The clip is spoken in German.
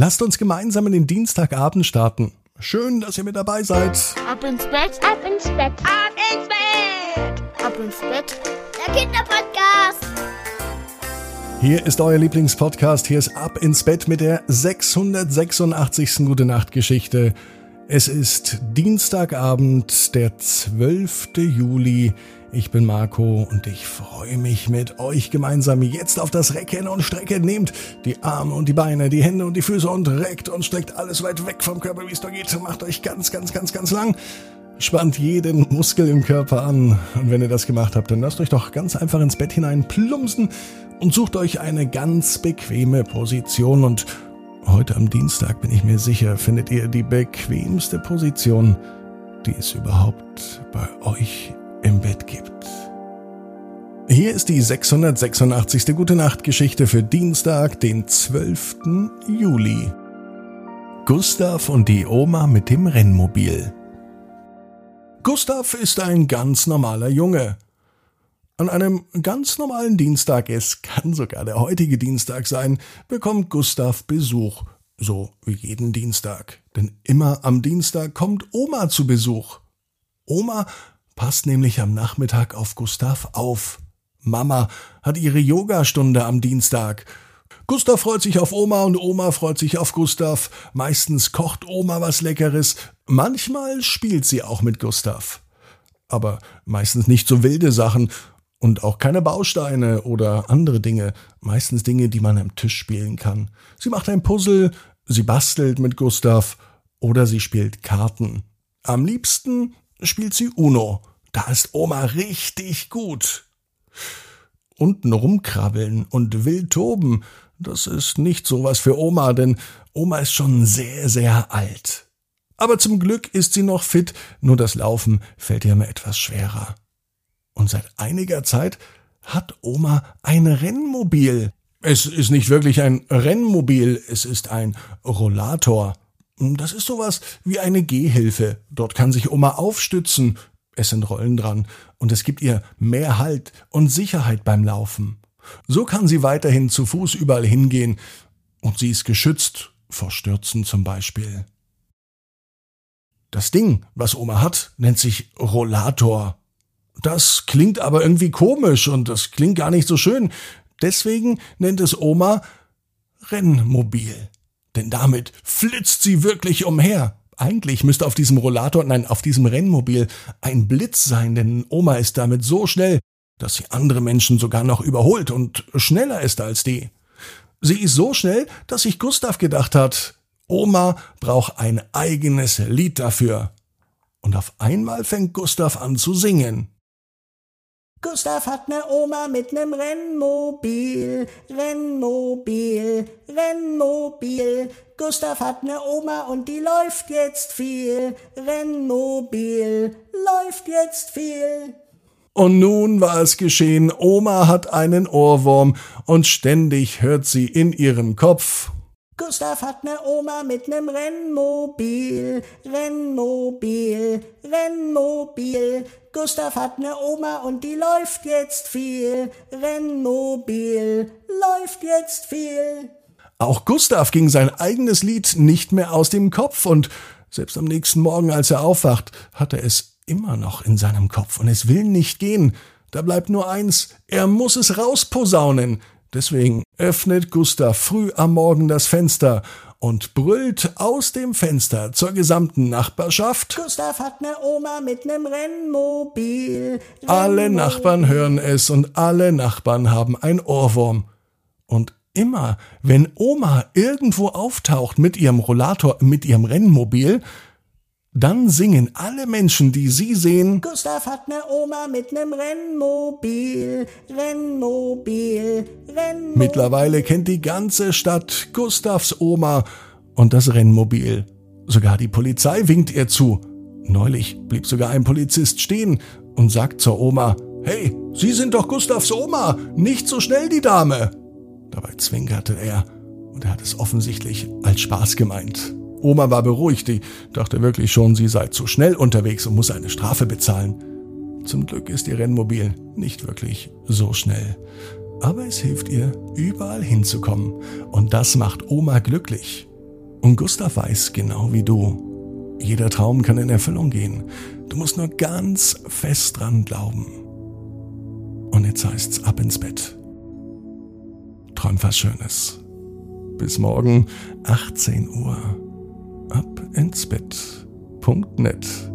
Lasst uns gemeinsam in den Dienstagabend starten. Schön, dass ihr mit dabei seid. Ab ins Bett, ab ins Bett, Ab ins Bett. ab ins Bett. Der Kinderpodcast. Hier ist euer Lieblingspodcast. Hier ist Ab ins Bett mit der 686. Gute Nacht Geschichte. Es ist Dienstagabend, der 12. Juli. Ich bin Marco und ich freue mich mit euch gemeinsam jetzt auf das Recken und Strecken. Nehmt die Arme und die Beine, die Hände und die Füße und reckt und streckt alles weit weg vom Körper, wie es da geht. Macht euch ganz, ganz, ganz, ganz lang. Spannt jeden Muskel im Körper an. Und wenn ihr das gemacht habt, dann lasst euch doch ganz einfach ins Bett hinein plumpsen und sucht euch eine ganz bequeme Position. Und heute am Dienstag bin ich mir sicher, findet ihr die bequemste Position, die es überhaupt bei euch im Bett gibt. Hier ist die 686. Gute Nacht Geschichte für Dienstag, den 12. Juli. Gustav und die Oma mit dem Rennmobil. Gustav ist ein ganz normaler Junge. An einem ganz normalen Dienstag, es kann sogar der heutige Dienstag sein, bekommt Gustav Besuch. So wie jeden Dienstag. Denn immer am Dienstag kommt Oma zu Besuch. Oma passt nämlich am Nachmittag auf Gustav auf. Mama hat ihre Yogastunde am Dienstag. Gustav freut sich auf Oma und Oma freut sich auf Gustav. Meistens kocht Oma was Leckeres. Manchmal spielt sie auch mit Gustav. Aber meistens nicht so wilde Sachen und auch keine Bausteine oder andere Dinge. Meistens Dinge, die man am Tisch spielen kann. Sie macht ein Puzzle, sie bastelt mit Gustav oder sie spielt Karten. Am liebsten spielt sie Uno. Da ist Oma richtig gut. Unten rumkrabbeln und wild toben, das ist nicht sowas für Oma, denn Oma ist schon sehr, sehr alt. Aber zum Glück ist sie noch fit, nur das Laufen fällt ihr immer etwas schwerer. Und seit einiger Zeit hat Oma ein Rennmobil. Es ist nicht wirklich ein Rennmobil, es ist ein Rollator. Das ist sowas wie eine Gehhilfe. Dort kann sich Oma aufstützen. Es sind Rollen dran und es gibt ihr mehr Halt und Sicherheit beim Laufen. So kann sie weiterhin zu Fuß überall hingehen und sie ist geschützt vor Stürzen zum Beispiel. Das Ding, was Oma hat, nennt sich Rollator. Das klingt aber irgendwie komisch und das klingt gar nicht so schön. Deswegen nennt es Oma Rennmobil. Denn damit flitzt sie wirklich umher. Eigentlich müsste auf diesem Rollator, nein, auf diesem Rennmobil ein Blitz sein, denn Oma ist damit so schnell, dass sie andere Menschen sogar noch überholt und schneller ist als die. Sie ist so schnell, dass sich Gustav gedacht hat, Oma braucht ein eigenes Lied dafür. Und auf einmal fängt Gustav an zu singen. Gustav hat ne Oma mit nem Rennmobil, Rennmobil, Rennmobil. Gustav hat ne Oma und die läuft jetzt viel, Rennmobil, läuft jetzt viel. Und nun war es geschehen, Oma hat einen Ohrwurm und ständig hört sie in ihrem Kopf. Gustav hat ne Oma mit nem Rennmobil, Rennmobil, Rennmobil. Gustav hat ne Oma und die läuft jetzt viel, Rennmobil, läuft jetzt viel. Auch Gustav ging sein eigenes Lied nicht mehr aus dem Kopf und selbst am nächsten Morgen, als er aufwacht, hat er es immer noch in seinem Kopf und es will nicht gehen. Da bleibt nur eins, er muss es rausposaunen. Deswegen öffnet Gustav früh am Morgen das Fenster und brüllt aus dem Fenster zur gesamten Nachbarschaft. Gustav hat ne Oma mit nem Rennmobil. Alle Rennmobil. Nachbarn hören es und alle Nachbarn haben ein Ohrwurm. Und immer, wenn Oma irgendwo auftaucht mit ihrem Rollator, mit ihrem Rennmobil, dann singen alle Menschen, die sie sehen, Gustav hat ne Oma mit nem Rennmobil, Rennmobil, Rennmobil. Mittlerweile kennt die ganze Stadt Gustavs Oma und das Rennmobil. Sogar die Polizei winkt ihr zu. Neulich blieb sogar ein Polizist stehen und sagt zur Oma, Hey, Sie sind doch Gustavs Oma, nicht so schnell die Dame. Dabei zwinkerte er und er hat es offensichtlich als Spaß gemeint. Oma war beruhigt, die dachte wirklich schon, sie sei zu schnell unterwegs und muss eine Strafe bezahlen. Zum Glück ist ihr Rennmobil nicht wirklich so schnell. Aber es hilft ihr, überall hinzukommen. Und das macht Oma glücklich. Und Gustav weiß genau wie du. Jeder Traum kann in Erfüllung gehen. Du musst nur ganz fest dran glauben. Und jetzt heißt's ab ins Bett. Träum was Schönes. Bis morgen 18 Uhr. Ins Bett. Punkt net.